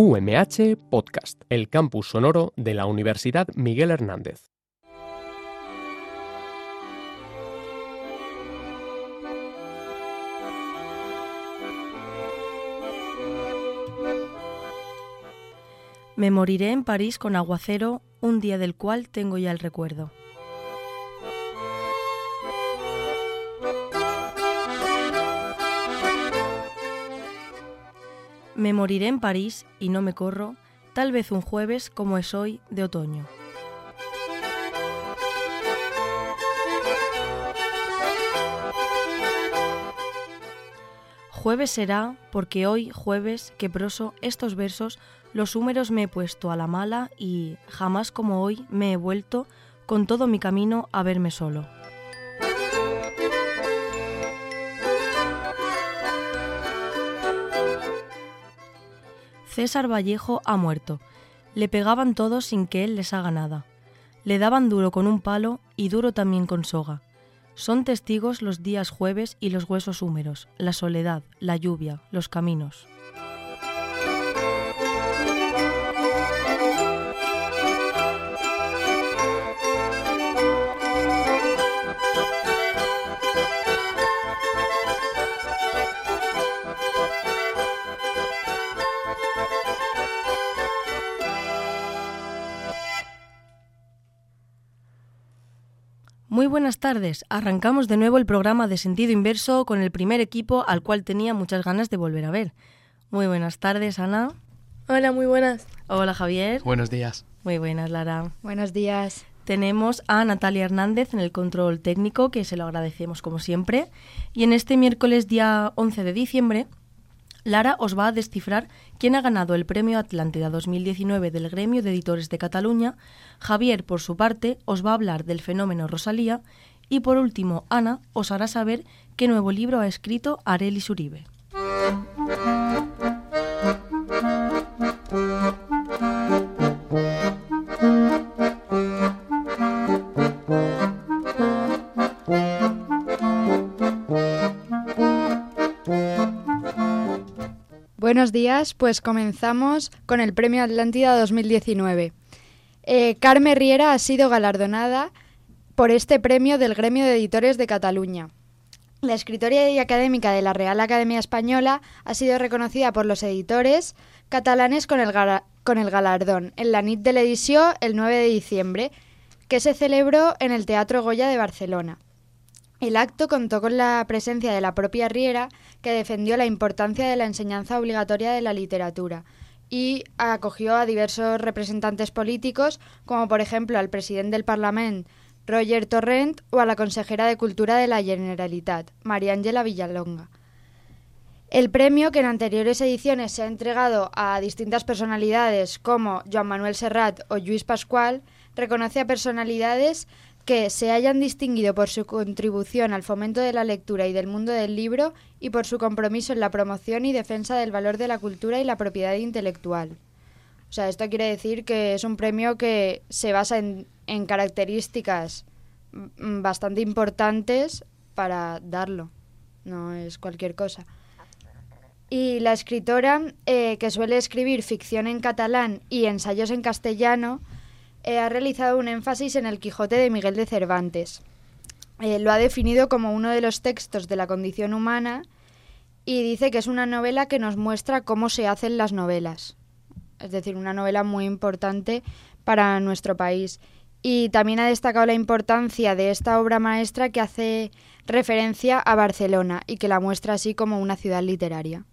UMH Podcast, el campus sonoro de la Universidad Miguel Hernández. Me moriré en París con aguacero, un día del cual tengo ya el recuerdo. Me moriré en París y no me corro, tal vez un jueves como es hoy de otoño. Jueves será, porque hoy, jueves, que proso estos versos, los húmeros me he puesto a la mala y jamás como hoy me he vuelto con todo mi camino a verme solo. César Vallejo ha muerto. Le pegaban todos sin que él les haga nada. Le daban duro con un palo y duro también con soga. Son testigos los días jueves y los huesos húmeros, la soledad, la lluvia, los caminos. Buenas tardes. Arrancamos de nuevo el programa de sentido inverso con el primer equipo al cual tenía muchas ganas de volver a ver. Muy buenas tardes, Ana. Hola, muy buenas. Hola, Javier. Buenos días. Muy buenas, Lara. Buenos días. Tenemos a Natalia Hernández en el control técnico, que se lo agradecemos como siempre. Y en este miércoles día 11 de diciembre Lara os va a descifrar quién ha ganado el Premio Atlántida 2019 del Gremio de Editores de Cataluña. Javier, por su parte, os va a hablar del fenómeno Rosalía. Y por último, Ana os hará saber qué nuevo libro ha escrito Arelis Uribe. Buenos días, pues comenzamos con el Premio Atlántida 2019. Eh, Carme Riera ha sido galardonada por este premio del Gremio de Editores de Cataluña. La escritora y académica de la Real Academia Española ha sido reconocida por los editores catalanes con el, con el galardón en la NIT de la edición el 9 de diciembre, que se celebró en el Teatro Goya de Barcelona. El acto contó con la presencia de la propia Riera, que defendió la importancia de la enseñanza obligatoria de la literatura y acogió a diversos representantes políticos, como por ejemplo al presidente del Parlamento, Roger Torrent, o a la consejera de Cultura de la Generalitat, María Ángela Villalonga. El premio, que en anteriores ediciones se ha entregado a distintas personalidades como Joan Manuel Serrat o Lluís Pascual, reconoce a personalidades que se hayan distinguido por su contribución al fomento de la lectura y del mundo del libro y por su compromiso en la promoción y defensa del valor de la cultura y la propiedad intelectual. O sea, esto quiere decir que es un premio que se basa en, características bastante importantes para darlo. No es cualquier cosa. Y la escritora, eh, que suele escribir ficción en catalán y ensayos en castellano, eh, ha realizado un énfasis en el Quijote de Miguel de Cervantes. Eh, lo ha definido como uno de los textos de la condición humana y dice que es una novela que nos muestra cómo se hacen las novelas. Es decir, una novela muy importante para nuestro país. Y también ha destacado la importancia de esta obra maestra que hace referencia a Barcelona y que la muestra así como una ciudad literaria.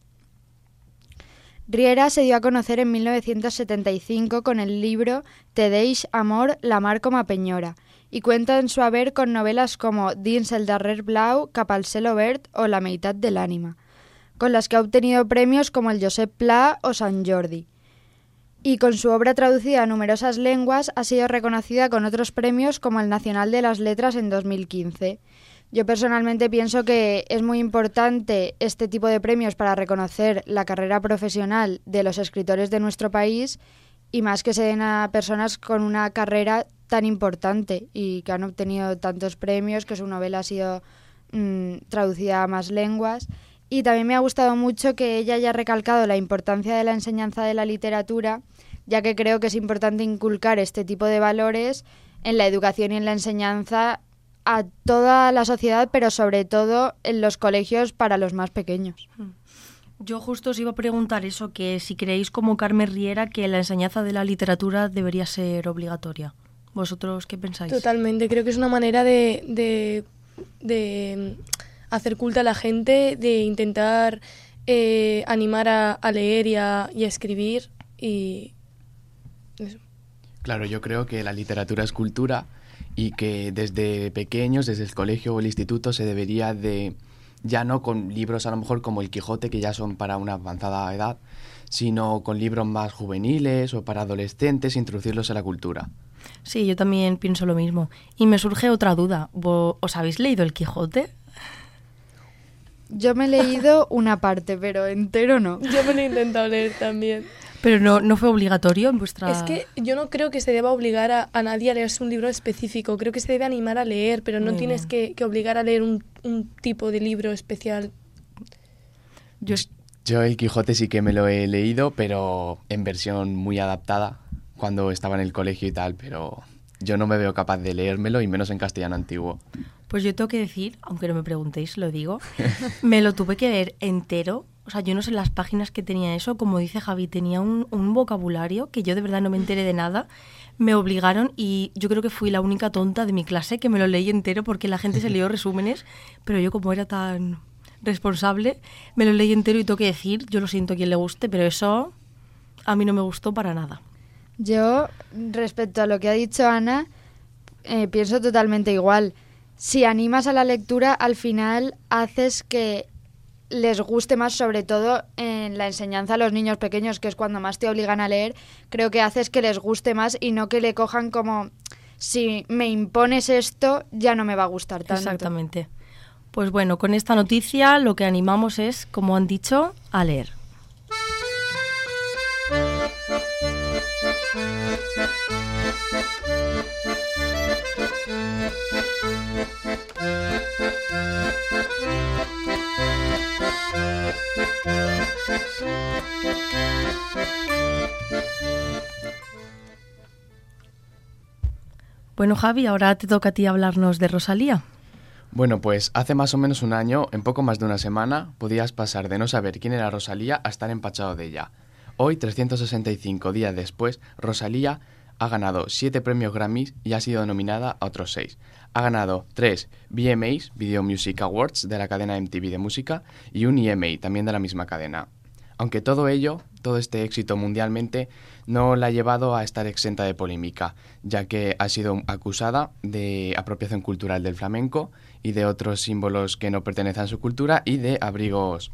Riera se dio a conocer en 1975 con el libro Te deix amor, la mar com a penyora, y cuenta en su haber con novelas como Dins el darrer blau, Cap al cel obert o La meitat de l'ànima, con las que ha obtenido premios como el Josep Pla o San Jordi. Y con su obra traducida a numerosas lenguas ha sido reconocida con otros premios como el Nacional de las Letras en 2015 yo personalmente pienso que es muy importante este tipo de premios para reconocer la carrera profesional de los escritores de nuestro país y más que se den a personas con una carrera tan importante y que han obtenido tantos premios, que su novela ha sido mm, traducida a más lenguas. Y también me ha gustado mucho que ella haya recalcado la importancia de la enseñanza de la literatura, ya que creo que es importante inculcar este tipo de valores en la educación y en la enseñanza a toda la sociedad, pero sobre todo en los colegios para los más pequeños. Mm. Yo justo os iba a preguntar eso, que si creéis como Carmen Riera que la enseñanza de la literatura debería ser obligatoria. ¿Vosotros qué pensáis? Totalmente, creo que es una manera de, de, hacer culto a la gente, de intentar eh, animar a, leer y a, y a escribir y eso. Claro, yo creo que la literatura es cultura y que desde pequeños, desde el colegio o el instituto, se debería de, ya no con libros a lo mejor como El Quijote, que ya son para una avanzada edad, sino con libros más juveniles o para adolescentes, introducirlos en la cultura. Sí, yo también pienso lo mismo. Y me surge otra duda. ¿Os habéis leído El Quijote? Yo me he leído una parte, pero entero no. Yo me lo he intentado leer también. Pero no, no fue obligatorio en vuestra... Es que yo no creo que se deba obligar a, nadie a leerse un libro específico. Creo que se debe animar a leer, pero no tienes que, obligar a leer un, tipo de libro especial. Yo... yo el Quijote sí que me lo he leído, pero en versión muy adaptada, cuando estaba en el colegio y tal, pero yo no me veo capaz de leérmelo y menos en castellano antiguo. Pues yo tengo que decir, aunque no me preguntéis, lo digo, me lo tuve que leer entero o sea, yo no sé las páginas que tenía eso, como dice Javi, tenía un, vocabulario que yo de verdad no me enteré de nada. Me obligaron y yo creo que fui la única tonta de mi clase que me lo leí entero porque la gente se leyó resúmenes, pero yo como era tan responsable, me lo leí entero y tengo que decir, yo lo siento a quien le guste, pero eso a mí no me gustó para nada. Yo, respecto a lo que ha dicho Ana, eh, pienso totalmente igual. Si animas a la lectura, al final haces que les guste más, sobre todo en la enseñanza a los niños pequeños, que es cuando más te obligan a leer, creo que haces que les guste más y no que le cojan como si me impones esto, ya no me va a gustar tanto. Exactamente. Pues bueno, con esta noticia lo que animamos es, como han dicho, a leer. Bueno, Javi, ahora te toca a ti hablarnos de Rosalía. Bueno, pues hace más o menos un año, en poco más de una semana, podías pasar de no saber quién era Rosalía a estar empachado de ella. Hoy, 365 días después, Rosalía ha ganado 7 premios Grammys y ha sido nominada a otros 6. Ha ganado 3 VMAs, Video Music Awards, de la cadena MTV de música, y un EMA, también de la misma cadena. Aunque todo ello, todo este éxito mundialmente, no la ha llevado a estar exenta de polémica, ya que ha sido acusada de apropiación cultural del flamenco y de otros símbolos que no pertenecen a su cultura y de abrigos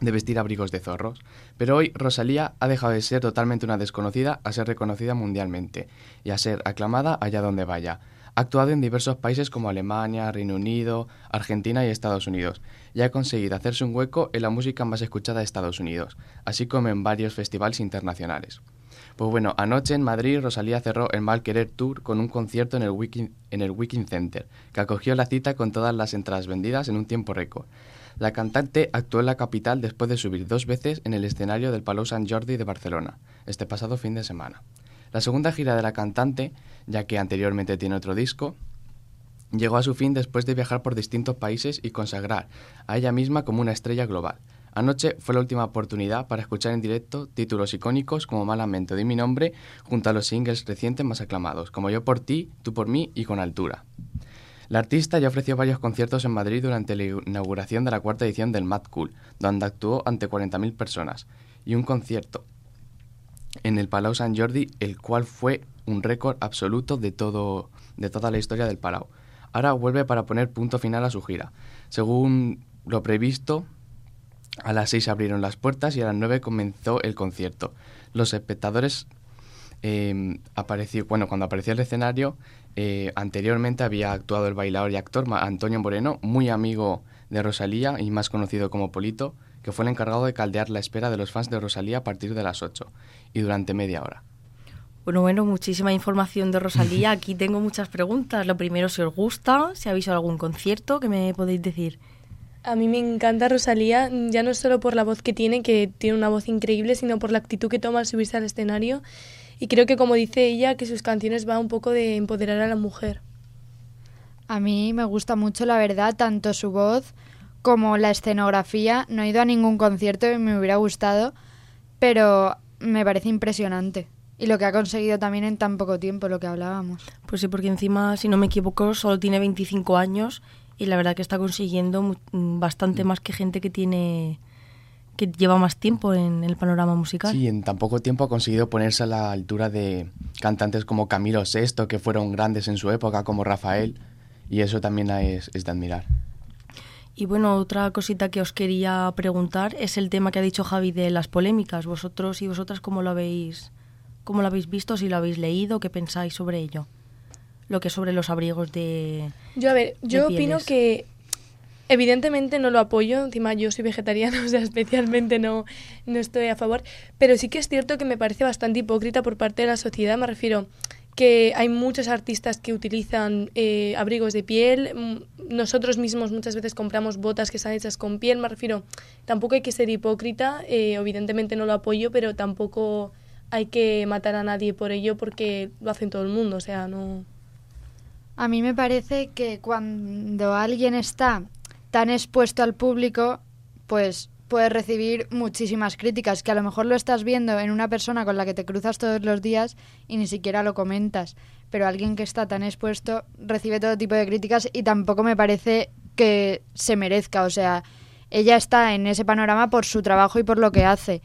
de vestir abrigos de zorros. Pero hoy Rosalía ha dejado de ser totalmente una desconocida a ser reconocida mundialmente y a ser aclamada allá donde vaya. Ha actuado en diversos países como Alemania, Reino Unido, Argentina y Estados Unidos, y ha conseguido hacerse un hueco en la música más escuchada de Estados Unidos, así como en varios festivales internacionales. Pues bueno, anoche en Madrid Rosalía cerró el Mal Querer Tour con un concierto en el, el Center, que acogió la cita con todas las entradas vendidas en un tiempo récord. La cantante actuó en la capital después de subir dos veces en el escenario del Palau Sant Jordi de Barcelona, este pasado fin de semana. La segunda gira de la cantante, ya que anteriormente tiene otro disco, llegó a su fin después de viajar por distintos países y consagrar a ella misma como una estrella global. Anoche fue la última oportunidad para escuchar en directo títulos icónicos como Malamente de mi nombre, junto a los singles recientes más aclamados, como Yo por ti, Tú por mí y Con altura. La artista ya ofreció varios conciertos en Madrid durante la inauguración de la cuarta edición del Mad Cool, donde actuó ante 40.000 personas, y un concierto en el Palau Sant Jordi, el cual fue un récord absoluto de, todo, de toda la historia del Palau. Ahora vuelve para poner punto final a su gira. Según lo previsto, a las 6 abrieron las puertas y a las 9 comenzó el concierto. Los espectadores eh, apareció, bueno, cuando apareció el escenario, eh, anteriormente había actuado el bailador y actor Antonio Moreno, muy amigo de Rosalía y más conocido como Polito, que fue el encargado de caldear la espera de los fans de Rosalía a partir de las 8 y durante media hora. Bueno, bueno, muchísima información de Rosalía. Aquí tengo muchas preguntas. Lo primero, si os gusta, si habéis visto algún concierto, ¿qué me podéis decir? A mí me encanta Rosalía, ya no solo por la voz que tiene, que tiene una voz increíble, sino por la actitud que toma al subirse al escenario. Y creo que, como dice ella, que sus canciones van un poco de empoderar a la mujer. A mí me gusta mucho, la verdad, tanto su voz como la escenografía. No he ido a ningún concierto y me hubiera gustado, pero me parece impresionante. Y lo que ha conseguido también en tan poco tiempo, lo que hablábamos. Pues sí, porque encima, si no me equivoco, solo tiene 25 años y la verdad que está consiguiendo mm, bastante más que gente que tiene que lleva más tiempo en el panorama musical. Sí, en tan poco tiempo ha conseguido ponerse a la altura de cantantes como Camilo VI, que fueron grandes en su época, como Rafael, y eso también es, es de admirar. Y bueno, otra cosita que os quería preguntar es el tema que ha dicho Javi de las polémicas. Vosotros y vosotras, ¿cómo lo habéis, cómo lo habéis visto? Si lo habéis leído, ¿qué pensáis sobre ello? Lo que es sobre los abrigos de. Yo, a ver, yo opino que evidentemente no lo apoyo, encima yo soy vegetariana, o sea, especialmente no, no estoy a favor, pero sí que es cierto que me parece bastante hipócrita por parte de la sociedad, me refiero que hay muchos artistas que utilizan eh, abrigos de piel, mm, nosotros mismos muchas veces compramos botas que están hechas con piel, me refiero, tampoco hay que ser hipócrita, eh, evidentemente no lo apoyo, pero tampoco hay que matar a nadie por ello porque lo hacen todo el mundo, o sea, no... A mí me parece que cuando alguien está tan expuesto al público, pues puede recibir muchísimas críticas, que a lo mejor lo estás viendo en una persona con la que te cruzas todos los días y ni siquiera lo comentas, pero alguien que está tan expuesto recibe todo tipo de críticas y tampoco me parece que se merezca, o sea, ella está en ese panorama por su trabajo y por lo que hace.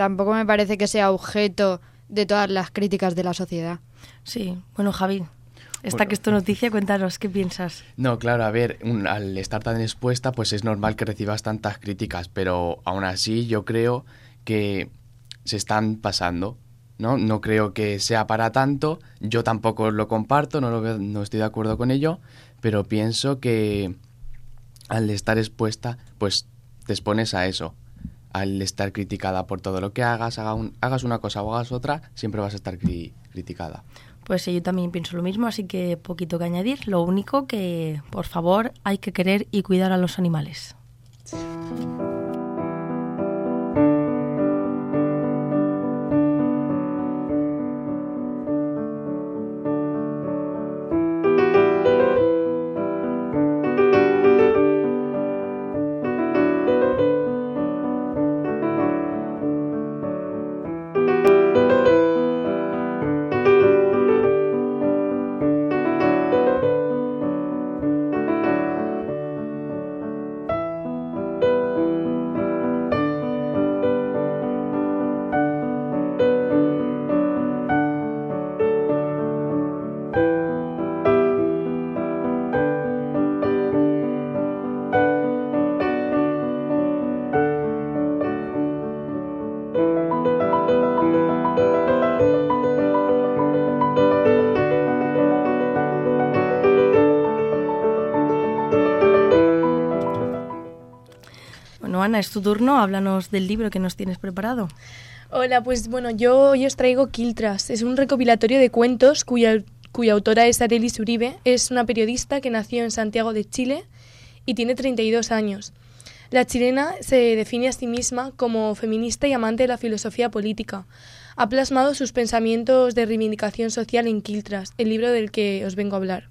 Tampoco me parece que sea objeto de todas las críticas de la sociedad. Sí, bueno, Javi, esta Bueno. que es tu noticia, cuéntanos, ¿qué piensas? No, claro, a ver, un- al estar tan expuesta, pues es normal que recibas tantas críticas, pero aún así yo creo que se están pasando, ¿no? No creo que sea para tanto, yo tampoco lo comparto, no, lo no estoy de acuerdo con ello, pero pienso que al estar expuesta, pues te expones a eso. Al estar criticada por todo lo que hagas, haga un- hagas una cosa o hagas otra, siempre vas a estar cri- criticada. Pues sí, yo también pienso lo mismo, así que poquito que añadir. Lo único que, por favor, hay que querer y cuidar a los animales. Es tu turno. Háblanos del libro que nos tienes preparado. Hola, pues bueno, yo hoy os traigo Quiltras. Es un recopilatorio de cuentos cuya, cuya autora es Arelis Uribe. Es una periodista que nació en Santiago de Chile y tiene 32 años. La chilena se define a sí misma como feminista y amante de la filosofía política. Ha plasmado sus pensamientos de reivindicación social en Quiltras, el libro del que os vengo a hablar.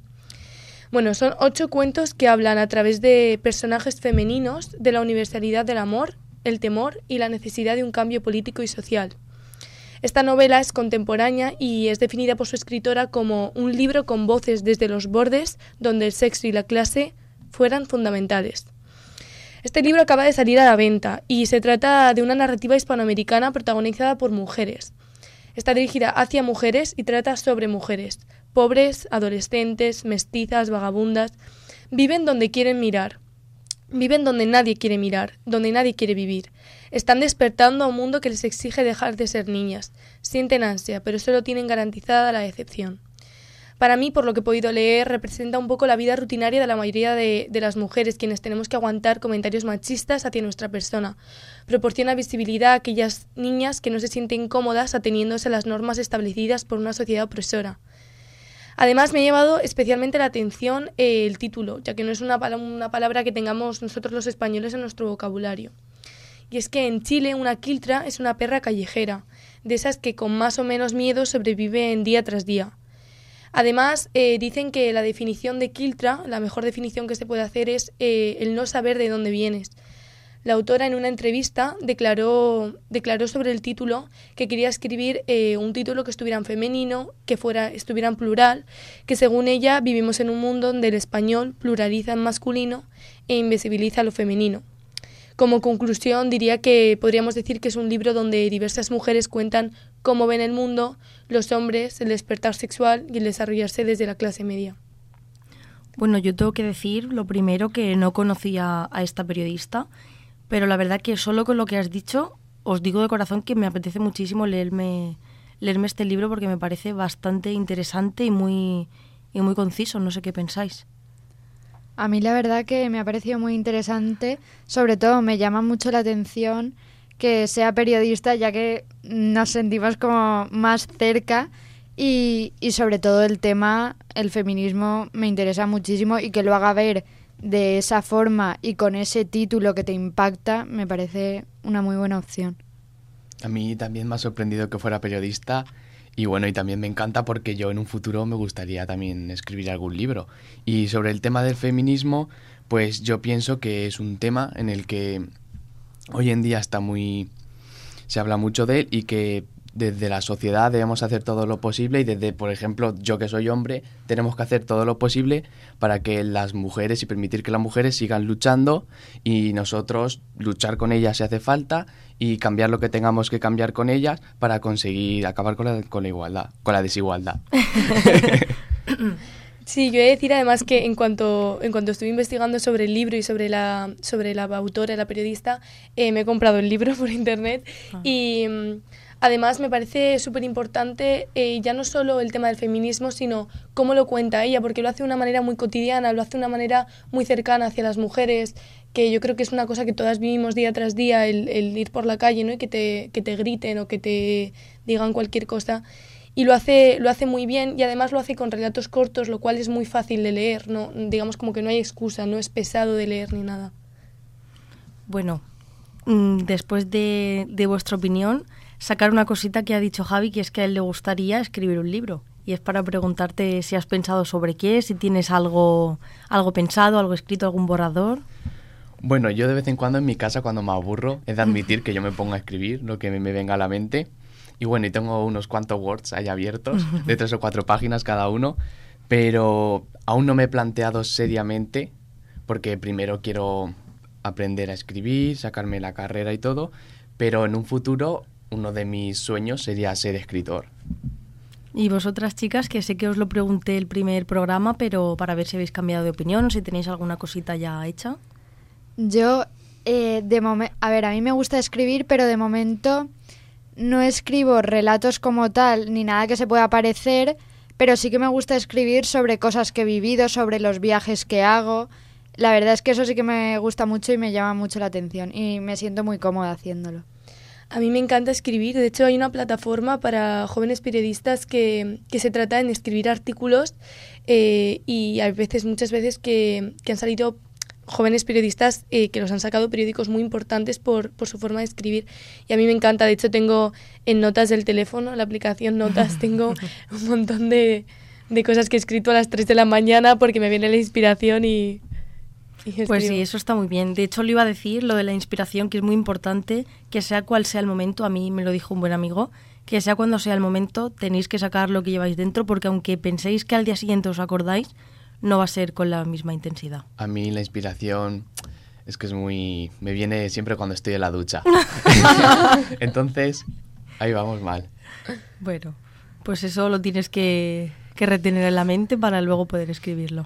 Bueno, son ocho cuentos que hablan a través de personajes femeninos de la universalidad del amor, el temor y la necesidad de un cambio político y social. Esta novela es contemporánea y es definida por su escritora como un libro con voces desde los bordes donde el sexo y la clase fueran fundamentales. Este libro acaba de salir a la venta y se trata de una narrativa hispanoamericana protagonizada por mujeres. Está dirigida hacia mujeres y trata sobre mujeres, pobres, adolescentes, mestizas, vagabundas. Viven donde quieren mirar. Viven donde nadie quiere mirar, donde nadie quiere vivir. Están despertando a un mundo que les exige dejar de ser niñas. Sienten ansia, pero solo tienen garantizada la decepción. Para mí, por lo que he podido leer, representa un poco la vida rutinaria de la mayoría de, de, las mujeres, quienes tenemos que aguantar comentarios machistas hacia nuestra persona. Proporciona visibilidad a aquellas niñas que no se sienten cómodas ateniéndose a las normas establecidas por una sociedad opresora. Además, me ha llevado especialmente la atención eh, el título, ya que no es una, una palabra que tengamos nosotros los españoles en nuestro vocabulario. Y es que en Chile una quiltra es una perra callejera, de esas que con más o menos miedo sobreviven día tras día. Además, eh, dicen que la definición de quiltra, la mejor definición que se puede hacer es eh, el no saber de dónde vienes. La autora en una entrevista declaró, declaró sobre el título que quería escribir eh, un título que estuviera en femenino, que fuera, estuviera en plural, que según ella vivimos en un mundo donde el español pluraliza en masculino e invisibiliza lo femenino. Como conclusión diría que podríamos decir que es un libro donde diversas mujeres cuentan cómo ven el mundo, los hombres, el despertar sexual y el desarrollarse desde la clase media. Bueno, yo tengo que decir lo primero que no conocía a esta periodista pero la verdad que solo con lo que has dicho, os digo de corazón que me apetece muchísimo leerme, leerme este libro porque me parece bastante interesante y muy, y muy conciso. No sé qué pensáis. A mí la verdad que me ha parecido muy interesante, sobre todo me llama mucho la atención que sea periodista ya que nos sentimos como más cerca y, y sobre todo el tema, el feminismo me interesa muchísimo y que lo haga ver de esa forma y con ese título que te impacta, me parece una muy buena opción. A mí también me ha sorprendido que fuera periodista y bueno, y también me encanta porque yo en un futuro me gustaría también escribir algún libro. Y sobre el tema del feminismo, pues yo pienso que es un tema en el que hoy en día está muy... se habla mucho de él y que desde la sociedad debemos hacer todo lo posible y desde, por ejemplo, yo que soy hombre, tenemos que hacer todo lo posible para que las mujeres y permitir que las mujeres sigan luchando y nosotros luchar con ellas si hace falta y cambiar lo que tengamos que cambiar con ellas para conseguir acabar con la, con la igualdad, con la desigualdad. Sí, yo he de decir además que en cuanto, en cuanto estuve investigando sobre el libro y sobre la, sobre la autora, la periodista, eh, me he comprado el libro por internet ah. y Además, me parece súper importante eh, ya no solo el tema del feminismo, sino cómo lo cuenta ella, porque lo hace de una manera muy cotidiana, lo hace de una manera muy cercana hacia las mujeres, que yo creo que es una cosa que todas vivimos día tras día, el, ir por la calle ¿no? y que te, que te griten o que te digan cualquier cosa. Y lo hace, lo hace muy bien y además lo hace con relatos cortos, lo cual es muy fácil de leer, ¿no? digamos como que no hay excusa, no es pesado de leer ni nada. Bueno, mm, después de, de vuestra opinión, sacar una cosita que ha dicho Javi, que es que a él le gustaría escribir un libro. Y es para preguntarte si has pensado sobre qué, si tienes algo, algo pensado, algo escrito, algún borrador. Bueno, yo de vez en cuando en mi casa, cuando me aburro, he de admitir que yo me pongo a escribir lo que me venga a la mente. Y bueno, y tengo unos cuantos Words ahí abiertos, de tres o cuatro páginas cada uno, pero aún no me he planteado seriamente, porque primero quiero aprender a escribir, sacarme la carrera y todo, pero en un futuro uno de mis sueños sería ser escritor. Y vosotras chicas, que sé que os lo pregunté el primer programa, pero para ver si habéis cambiado de opinión o si tenéis alguna cosita ya hecha. Yo, eh, de momento, a ver, a mí me gusta escribir, pero de momento no escribo relatos como tal, ni nada que se pueda parecer, pero sí que me gusta escribir sobre cosas que he vivido, sobre los viajes que hago. La verdad es que eso sí que me gusta mucho y me llama mucho la atención y me siento muy cómoda haciéndolo. A mí me encanta escribir. De hecho, hay una plataforma para jóvenes periodistas que, se trata en escribir artículos eh, y hay veces, muchas veces, que, han salido jóvenes periodistas eh, que los han sacado periódicos muy importantes por, por, su forma de escribir. Y a mí me encanta. De hecho, tengo en notas del teléfono, la aplicación Notas, tengo un montón de, de cosas que he escrito a las 3 de la mañana porque me viene la inspiración y, pues sí, eso está muy bien. De hecho, lo iba a decir, lo de la inspiración, que es muy importante, que sea cual sea el momento, a mí me lo dijo un buen amigo, que sea cuando sea el momento, tenéis que sacar lo que lleváis dentro, porque aunque penséis que al día siguiente os acordáis, no va a ser con la misma intensidad. A mí la inspiración es que es muy... me viene siempre cuando estoy en la ducha. Entonces, ahí vamos mal. Bueno, pues eso lo tienes que, que retener en la mente para luego poder escribirlo.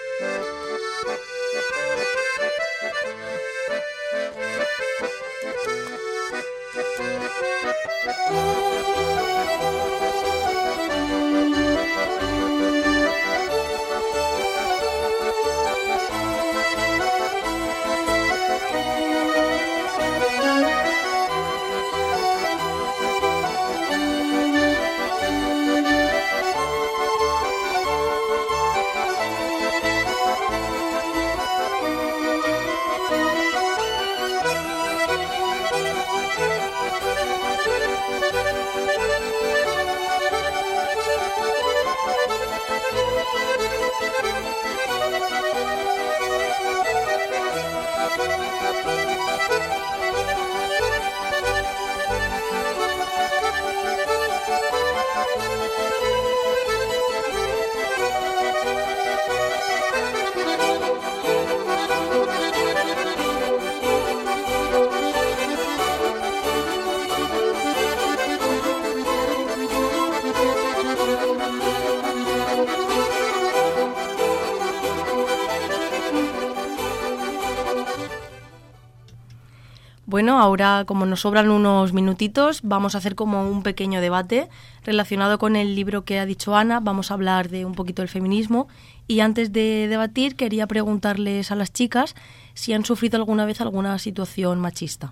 Bueno, ahora como nos sobran unos minutitos, vamos a hacer como un pequeño debate relacionado con el libro que ha dicho Ana. Vamos a hablar de un poquito del feminismo y antes de debatir quería preguntarles a las chicas si han sufrido alguna vez alguna situación machista.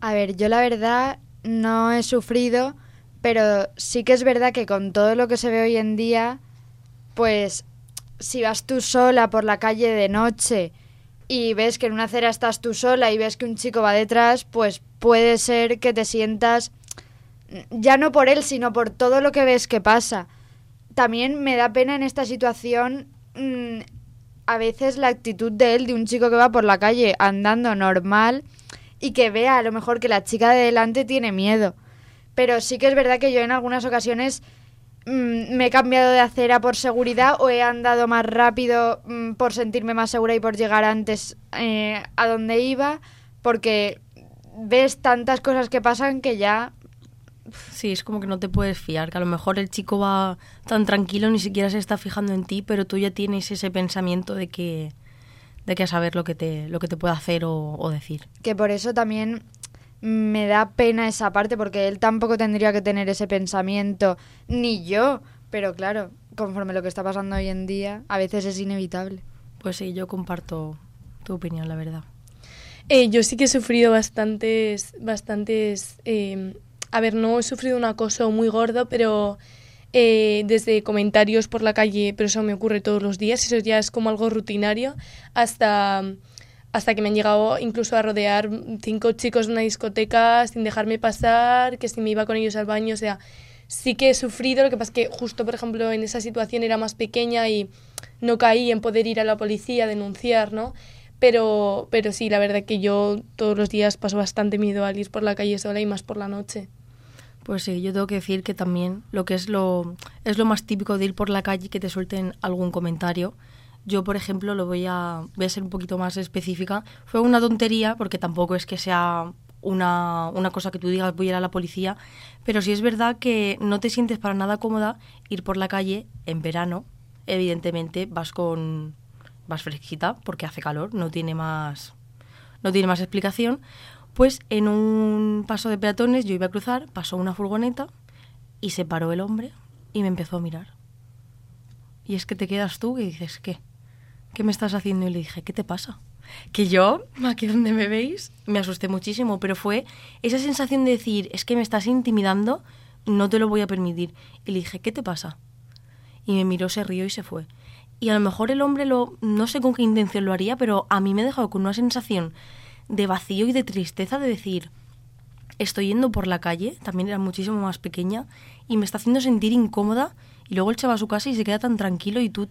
A ver, yo la verdad no he sufrido, pero sí que es verdad que con todo lo que se ve hoy en día, pues si vas tú sola por la calle de noche, y ves que en una acera estás tú sola y ves que un chico va detrás, pues puede ser que te sientas ya no por él, sino por todo lo que ves que pasa. También me da pena en esta situación mm, a veces la actitud de él, de un chico que va por la calle andando normal y que vea a lo mejor que la chica de delante tiene miedo. Pero sí que es verdad que yo en algunas ocasiones Mm, me he cambiado de acera por seguridad o he andado más rápido mm, por sentirme más segura y por llegar antes eh, a donde iba, porque ves tantas cosas que pasan que ya... Sí, es como que no te puedes fiar, que a lo mejor el chico va tan tranquilo, ni siquiera se está fijando en ti, pero tú ya tienes ese pensamiento de que de que a saber lo que te lo que te puede hacer o, o decir. Que por eso también me da pena esa parte porque él tampoco tendría que tener ese pensamiento, ni yo. Pero claro, conforme lo que está pasando hoy en día, a veces es inevitable. Pues sí, yo comparto tu opinión, la verdad. Eh, yo sí que he sufrido bastantes, bastantes... Eh, a ver, no he sufrido un acoso muy gordo, pero eh, desde comentarios por la calle, pero eso me ocurre todos los días, eso ya es como algo rutinario, hasta hasta que me han llegado incluso a rodear cinco chicos en una discoteca sin dejarme pasar, que si me iba con ellos al baño, o sea, sí que he sufrido, lo que pasa es que justo, por ejemplo, en esa situación era más pequeña y no caí en poder ir a la policía a denunciar, ¿no? Pero, pero sí, la verdad que yo todos los días paso bastante miedo al ir por la calle sola y más por la noche. Pues sí, yo tengo que decir que también lo que es lo, es lo más típico de ir por la calle que te suelten algún comentario yo, por ejemplo, lo voy a, voy a ser un poquito más específica. Fue una tontería, porque tampoco es que sea una, una, cosa que tú digas voy a ir a la policía, pero sí es verdad que no te sientes para nada cómoda ir por la calle en verano. Evidentemente vas con vas fresquita porque hace calor, no tiene más no tiene más explicación. Pues en un paso de peatones yo iba a cruzar, pasó una furgoneta y se paró el hombre y me empezó a mirar. Y es que te quedas tú y dices, ¿qué? ¿Qué me estás haciendo? Y le dije, ¿qué te pasa? Que yo, aquí donde me veis, me asusté muchísimo, pero fue esa sensación de decir, es que me estás intimidando, no te lo voy a permitir. Y le dije, ¿qué te pasa? Y me miró, se rió y se fue. Y a lo mejor el hombre lo, no sé con qué intención lo haría, pero a mí me ha dejado con una sensación de vacío y de tristeza de decir, estoy yendo por la calle, también era muchísimo más pequeña, y me está haciendo sentir incómoda, y luego él se va a su casa y se queda tan tranquilo y tú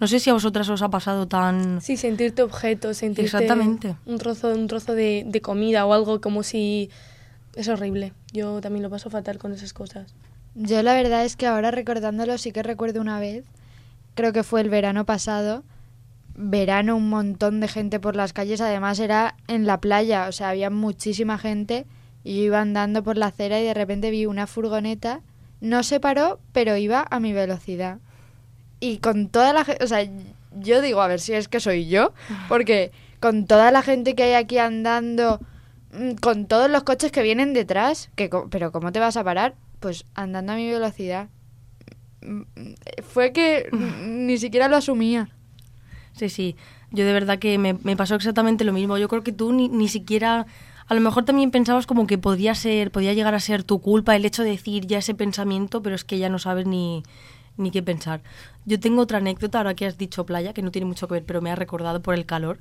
no sé si a vosotras os ha pasado tan... Sí, sentirte objeto, sentirte Exactamente. un trozo, un trozo de, de comida o algo como si... Es horrible. Yo también lo paso fatal con esas cosas. Yo la verdad es que ahora recordándolo sí que recuerdo una vez, creo que fue el verano pasado, verano un montón de gente por las calles, además era en la playa, o sea, había muchísima gente y yo iba andando por la acera y de repente vi una furgoneta, no se paró, pero iba a mi velocidad y con toda la gente, o sea, yo digo, a ver si es que soy yo, porque con toda la gente que hay aquí andando, mm, con todos los coches que vienen detrás, que, pero ¿cómo te vas a parar? Pues andando a mi velocidad. Mm, mm, Fue que ni siquiera lo asumía. Sí, sí. Yo de verdad que me, me pasó exactamente lo mismo. Yo creo que tú ni, ni siquiera... A lo mejor también pensabas como que podía ser, podía llegar a ser tu culpa el hecho de decir ya ese pensamiento, pero es que ya no sabes ni, ni qué pensar. Yo tengo otra anécdota, ahora que has dicho playa, que no tiene mucho que ver, pero me ha recordado por el calor.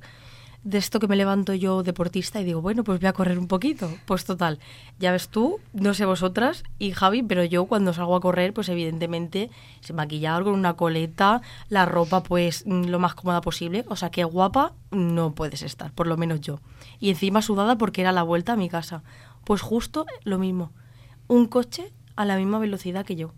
De esto que me levanto yo deportista y digo, bueno, pues voy a correr un poquito. Pues total, ya ves tú, no sé vosotras y Javi, pero yo cuando salgo a correr, pues evidentemente se maquillado con una coleta, la ropa pues mm, lo más cómoda posible. O sea que guapa no puedes estar, por lo menos yo. Y encima sudada porque era la vuelta a mi casa. Pues justo lo mismo. Un coche a la misma velocidad que yo.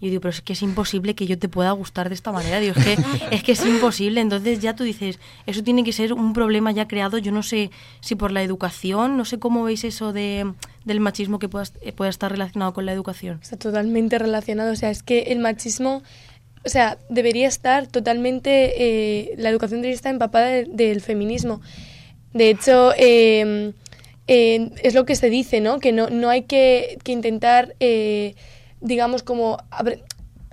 Y yo digo, pero es que es imposible que yo te pueda gustar de esta manera. Digo, es que, es que es imposible. Entonces ya tú dices, eso tiene que ser un problema ya creado. Yo no sé si por la educación, no sé cómo veis eso de, del machismo que pueda, eh, pueda estar relacionado con la educación. Está totalmente relacionado. O sea, es que el machismo, o sea, debería estar totalmente, eh, la educación debería estar empapada de- del feminismo. De hecho, eh, eh, es lo que se dice, ¿no? Que no, no hay que, que intentar, eh, digamos, como eh,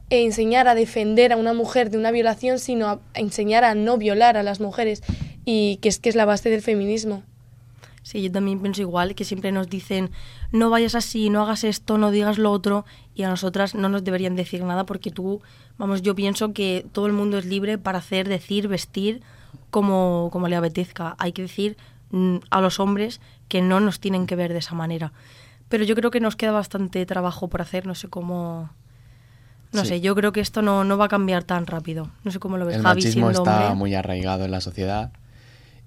enseñar a defender a una mujer de una violación, sino a, a enseñar a no violar a las mujeres. Y que es que es la base del feminismo. Sí, yo también pienso igual, que siempre nos dicen, no vayas así, no hagas esto, no digas lo otro, y a nosotras no nos deberían decir nada porque tú, vamos, yo pienso que todo el mundo es libre para hacer, decir, vestir como, como le apetezca. Hay que decir mm, a los hombres que no nos tienen que ver de esa manera. Pero yo creo que nos queda bastante trabajo por hacer, no sé cómo... No Sí. sé, yo creo que esto no, no va a cambiar tan rápido. No sé cómo lo ves, El Javi, machismo está hombre. muy arraigado en la sociedad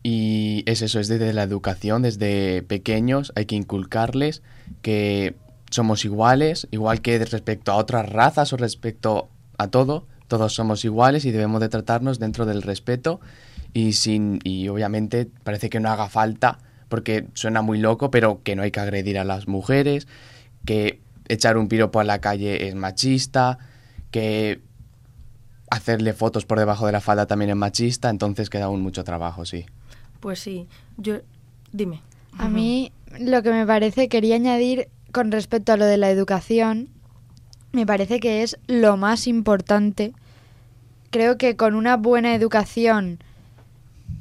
y es eso, es desde la educación, desde pequeños hay que inculcarles que somos iguales, igual que respecto a otras razas o respecto a todo, todos somos iguales y debemos de tratarnos dentro del respeto y sin y obviamente parece que no haga falta porque suena muy loco, pero que no hay que agredir a las mujeres, que echar un piropo a la calle es machista, que hacerle fotos por debajo de la falda también es machista, entonces queda aún mucho trabajo, sí. Pues sí, yo... Dime. A mí lo que me parece, quería añadir con respecto a lo de la educación, me parece que es lo más importante. Creo que con una buena educación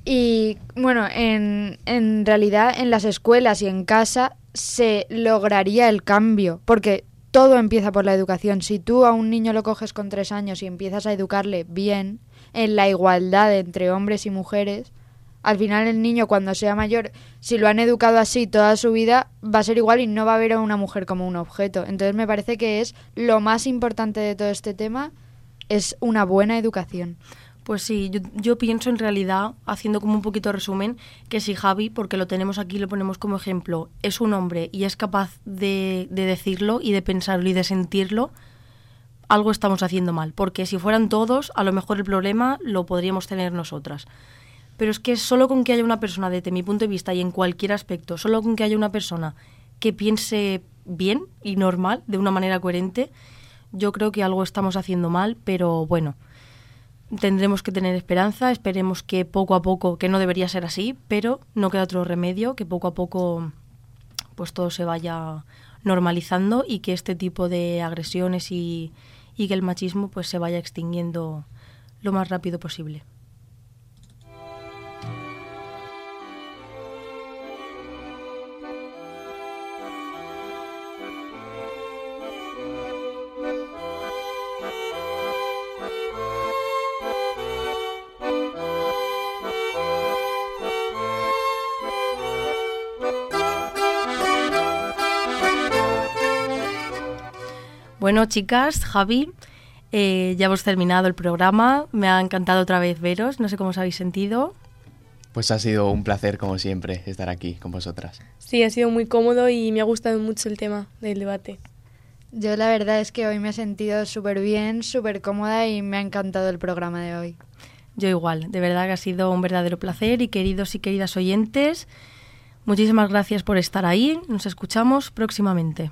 y, bueno, en, en realidad en las escuelas y en casa se lograría el cambio, porque todo empieza por la educación. Si tú a un niño lo coges con tres años y empiezas a educarle bien, en la igualdad entre hombres y mujeres, al final el niño cuando sea mayor, si lo han educado así toda su vida, va a ser igual y no va a ver a una mujer como un objeto. Entonces me parece que es lo más importante de todo este tema, es una buena educación. Pues sí, yo, yo pienso en realidad, haciendo como un poquito de resumen, que si Javi, porque lo tenemos aquí, lo ponemos como ejemplo, es un hombre y es capaz de, de decirlo y de pensarlo y de sentirlo, algo estamos haciendo mal. Porque si fueran todos, a lo mejor el problema lo podríamos tener nosotras. Pero es que solo con que haya una persona, desde mi punto de vista y en cualquier aspecto, solo con que haya una persona que piense bien y normal, de una manera coherente, yo creo que algo estamos haciendo mal, pero bueno, tendremos que tener esperanza, esperemos que poco a poco, que no debería ser así, pero no queda otro remedio, que poco a poco pues todo se vaya normalizando y que este tipo de agresiones y, y que el machismo pues se vaya extinguiendo lo más rápido posible. Bueno, chicas, Javi, eh, ya hemos terminado el programa. Me ha encantado otra vez veros. No sé cómo os habéis sentido. Pues ha sido un placer, como siempre, estar aquí con vosotras. Sí, ha sido muy cómodo y me ha gustado mucho el tema del debate. Yo la verdad es que hoy me he sentido súper bien, súper cómoda y me ha encantado el programa de hoy. Yo igual, de verdad que ha sido un verdadero placer y queridos y queridas oyentes, muchísimas gracias por estar ahí. Nos escuchamos próximamente.